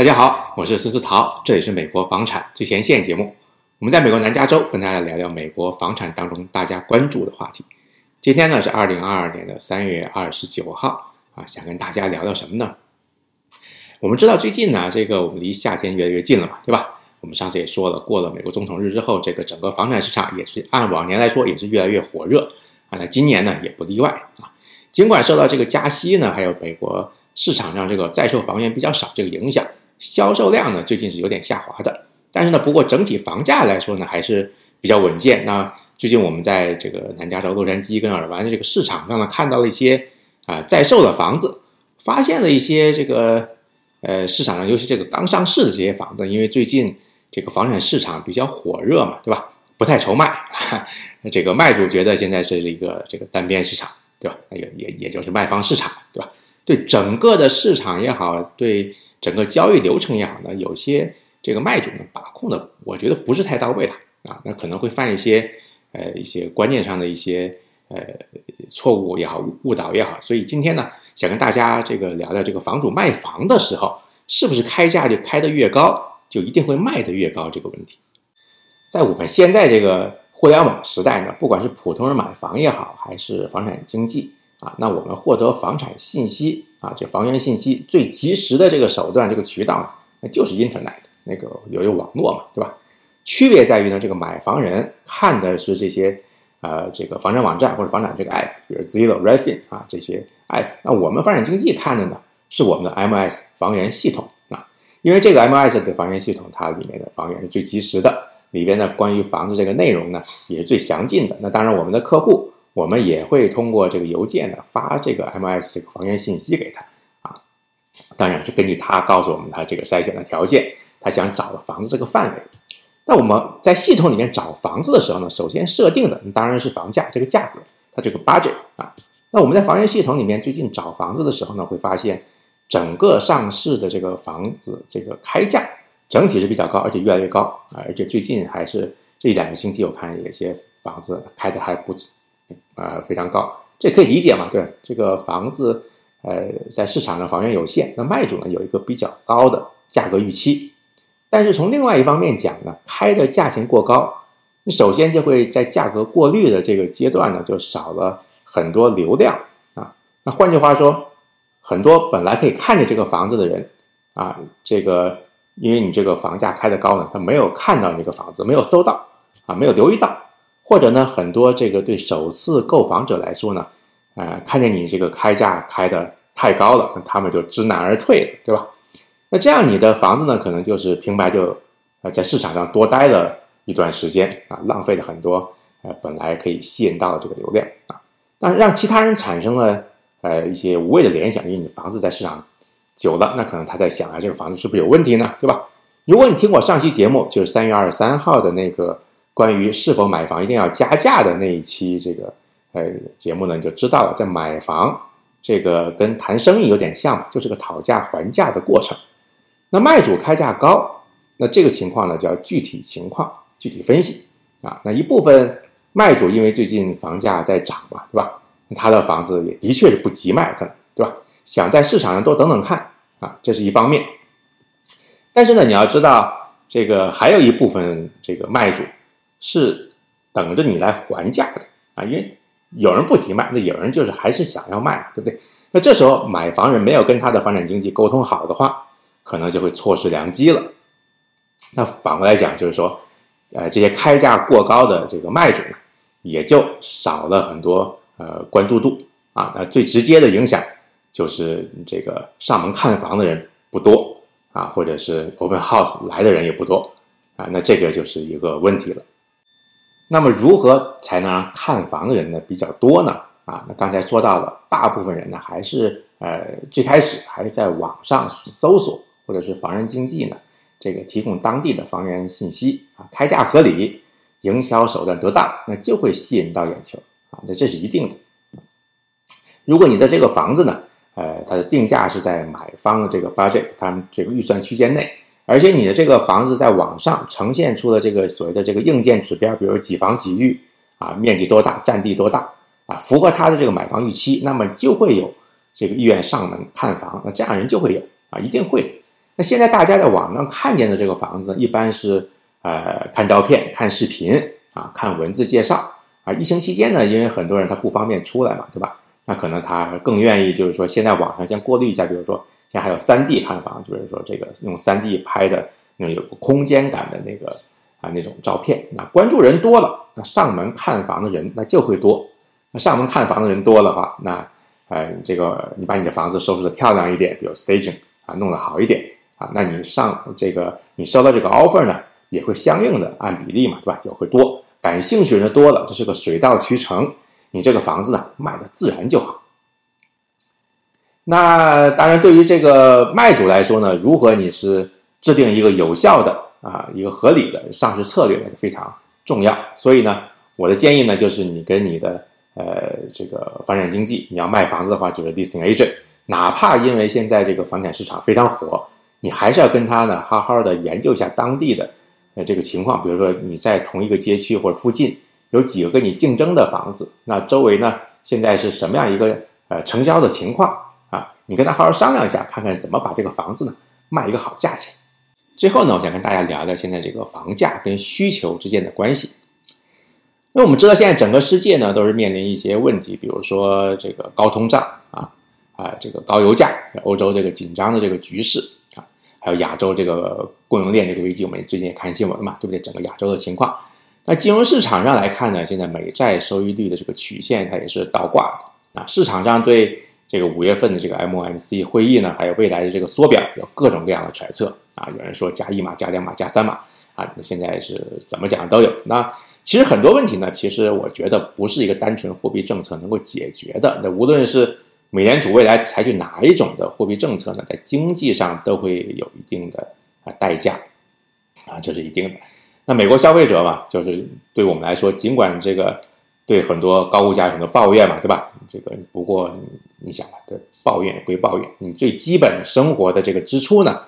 大家好，我是思思桃，这里是美国房产最前线节目。我们在美国南加州跟大家聊聊美国房产当中大家关注的话题。今天呢是二零二二年的三月二十九号啊，想跟大家聊聊什么呢？我们知道最近呢，这个我们离夏天越来越近了嘛，对吧？我们上次也说了，过了美国总统日之后，这个整个房产市场也是按往年来说也是越来越火热啊。那今年呢也不例外啊。尽管受到这个加息呢，还有美国市场上这个在售房源比较少这个影响。销售量呢，最近是有点下滑的，但是呢，不过整体房价来说呢，还是比较稳健。那最近我们在这个南加州、洛杉矶跟尔湾的这个市场上呢，看到了一些啊在售的房子，发现了一些这个呃市场上，尤其这个刚上市的这些房子，因为最近这个房产市场比较火热嘛，对吧？不太愁卖，这个卖主觉得现在是一个这个单边市场，对吧？也也也就是卖方市场，对吧？对整个的市场也好，对。整个交易流程也好呢，有些这个卖主呢把控的，我觉得不是太到位的啊，那可能会犯一些呃一些观念上的一些呃错误也好，误导也好。所以今天呢，想跟大家这个聊聊这个房主卖房的时候，是不是开价就开的越高，就一定会卖的越高这个问题。在我们现在这个互联网时代呢，不管是普通人买房也好，还是房产经纪。啊，那我们获得房产信息啊，这房源信息最及时的这个手段，这个渠道，那就是 Internet 那个有一个网络嘛，对吧？区别在于呢，这个买房人看的是这些呃这个房产网站或者房产这个 App，比如 Zillow、Redfin 啊这些 App。那我们房产经纪看的呢，是我们的 MS 房源系统啊，因为这个 MS 的房源系统，它里面的房源是最及时的，里边的关于房子这个内容呢，也是最详尽的。那当然，我们的客户。我们也会通过这个邮件呢发这个 MLS 这个房源信息给他啊，当然是根据他告诉我们他这个筛选的条件，他想找的房子这个范围。那我们在系统里面找房子的时候呢，首先设定的当然是房价这个价格，它这个 budget 啊。那我们在房源系统里面最近找房子的时候呢，会发现整个上市的这个房子这个开价整体是比较高，而且越来越高啊，而且最近还是这一两个星期我看有些房子开的还不错。呃，非常高，这可以理解嘛？对，这个房子，呃，在市场上房源有限，那卖主呢有一个比较高的价格预期，但是从另外一方面讲呢，开的价钱过高，你首先就会在价格过滤的这个阶段呢，就少了很多流量啊。那换句话说，很多本来可以看见这个房子的人啊，这个因为你这个房价开的高呢，他没有看到这个房子，没有搜到啊，没有留意到。或者呢，很多这个对首次购房者来说呢，呃，看见你这个开价开的太高了，那他们就知难而退了，对吧？那这样你的房子呢，可能就是平白就呃在市场上多待了一段时间啊，浪费了很多呃本来可以吸引到的这个流量啊，但是让其他人产生了呃一些无谓的联想，因为你房子在市场久了，那可能他在想啊，这个房子是不是有问题呢，对吧？如果你听我上期节目，就是三月二十三号的那个。关于是否买房一定要加价的那一期这个呃节目呢，你就知道了，在买房这个跟谈生意有点像嘛，就是个讨价还价的过程。那卖主开价高，那这个情况呢叫具体情况具体分析啊。那一部分卖主因为最近房价在涨嘛，对吧？他的房子也的确是不急卖，可能对吧？想在市场上多等等看啊，这是一方面。但是呢，你要知道这个还有一部分这个卖主。是等着你来还价的啊，因为有人不急卖，那有人就是还是想要卖，对不对？那这时候买房人没有跟他的房产经纪沟通好的话，可能就会错失良机了。那反过来讲，就是说，呃，这些开价过高的这个卖主呢，也就少了很多呃关注度啊。那最直接的影响就是这个上门看房的人不多啊，或者是 open house 来的人也不多啊，那这个就是一个问题了。那么如何才能让看房的人呢比较多呢？啊，那刚才说到了，大部分人呢还是呃最开始还是在网上搜索，或者是房源经纪呢这个提供当地的房源信息啊，开价合理，营销手段得当，那就会吸引到眼球啊，那这是一定的。如果你的这个房子呢，呃，它的定价是在买方的这个 budget，他们这个预算区间内。而且你的这个房子在网上呈现出了这个所谓的这个硬件指标，比如几房几浴啊，面积多大，占地多大啊，符合他的这个买房预期，那么就会有这个意愿上门看房，那这样人就会有啊，一定会。那现在大家在网上看见的这个房子，一般是呃看照片、看视频啊、看文字介绍啊。疫情期间呢，因为很多人他不方便出来嘛，对吧？那可能他更愿意就是说，先在网上先过滤一下，比如说现在还有三 D 看房，就是说这个用三 D 拍的那种有空间感的那个啊那种照片。那关注人多了，那上门看房的人那就会多。那上门看房的人多的话，那呃这个你把你的房子收拾的漂亮一点，比如 staging 啊弄得好一点啊，那你上这个你收到这个 offer 呢，也会相应的按比例嘛，对吧？就会多，感兴趣的人多了，这是个水到渠成。你这个房子呢，卖的自然就好。那当然，对于这个卖主来说呢，如何你是制定一个有效的啊一个合理的上市策略呢，就非常重要。所以呢，我的建议呢，就是你跟你的呃这个房产经纪，你要卖房子的话，就是 listing agent，哪怕因为现在这个房产市场非常火，你还是要跟他呢好好的研究一下当地的呃这个情况。比如说你在同一个街区或者附近。有几个跟你竞争的房子，那周围呢？现在是什么样一个呃成交的情况？你跟他好好商量一下，看看怎么把这个房子呢卖一个好价钱。最后呢，我想跟大家聊聊现在这个房价跟需求之间的关系。那我们知道，现在整个世界呢都是面临一些问题，比如说这个高通胀啊啊，这个高油价，欧洲这个紧张的这个局势啊，还有亚洲这个供应链这个危机，我们最近也看新闻嘛，对不对？整个亚洲的情况。那金融市场上来看呢，现在美债收益率的这个曲线它也是倒挂的啊。市场上对这个五月份的这个 MOMC 会议呢，还有未来的这个缩表有各种各样的揣测啊。有人说加一码、加两码、加三码啊，那现在是怎么讲都有。那其实很多问题呢，其实我觉得不是一个单纯货币政策能够解决的。那无论是美联储未来采取哪一种的货币政策呢，在经济上都会有一定的啊代价啊，这是一定的。那美国消费者嘛，就是对我们来说，尽管这个对很多高物价很多抱怨嘛，对吧？这个不过你想吧，这抱怨归抱怨，你最基本生活的这个支出呢，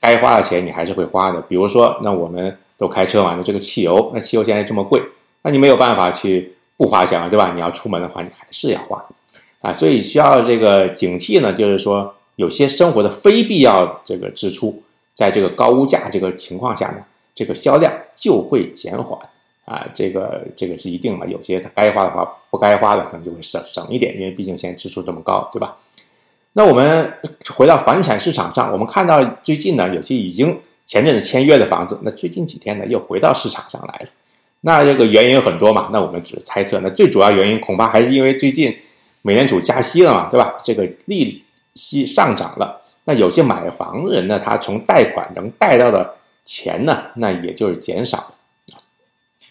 该花的钱你还是会花的。比如说，那我们都开车嘛，那这个汽油，那汽油现在这么贵，那你没有办法去不花钱了，对吧？你要出门的话，你还是要花啊。所以需要这个警惕呢，就是说有些生活的非必要这个支出，在这个高物价这个情况下呢。这个销量就会减缓啊，这个这个是一定的。有些他该花的话，不该花的可能就会省省一点，因为毕竟现在支出这么高，对吧？那我们回到房地产市场上，我们看到最近呢，有些已经前阵子签约的房子，那最近几天呢又回到市场上来了。那这个原因很多嘛，那我们只是猜测。那最主要原因恐怕还是因为最近美联储加息了嘛，对吧？这个利息上涨了，那有些买房人呢，他从贷款能贷到的。钱呢，那也就是减少了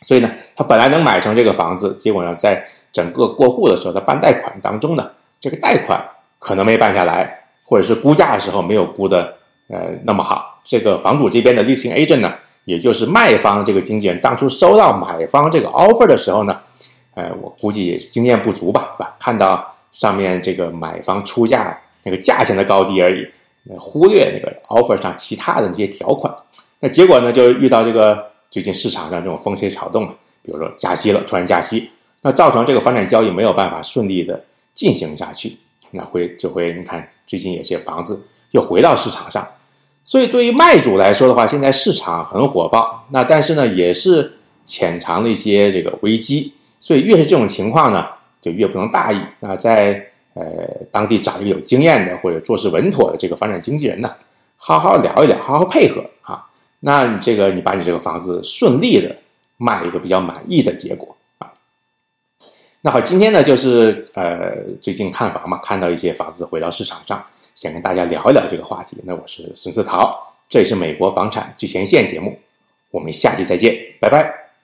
所以呢，他本来能买成这个房子，结果呢，在整个过户的时候，他办贷款当中呢，这个贷款可能没办下来，或者是估价的时候没有估的呃那么好。这个房主这边的 leasing agent 呢，也就是卖方这个经纪人，当初收到买方这个 offer 的时候呢，呃，我估计也经验不足吧，吧？看到上面这个买方出价那个价钱的高低而已，忽略那个 offer 上其他的那些条款。那结果呢，就遇到这个最近市场上这种风吹草动啊，比如说加息了，突然加息，那造成这个房产交易没有办法顺利的进行下去，那会就会你看最近有些房子又回到市场上，所以对于卖主来说的话，现在市场很火爆，那但是呢也是潜藏了一些这个危机，所以越是这种情况呢，就越不能大意。那在呃当地找一个有经验的或者做事稳妥的这个房产经纪人呢，好好聊一聊，好好配合啊。那你这个，你把你这个房子顺利的卖一个比较满意的结果啊。那好，今天呢就是呃最近看房嘛，看到一些房子回到市场上，想跟大家聊一聊这个话题。那我是孙思桃，这里是美国房产最前线节目，我们下期再见，拜拜。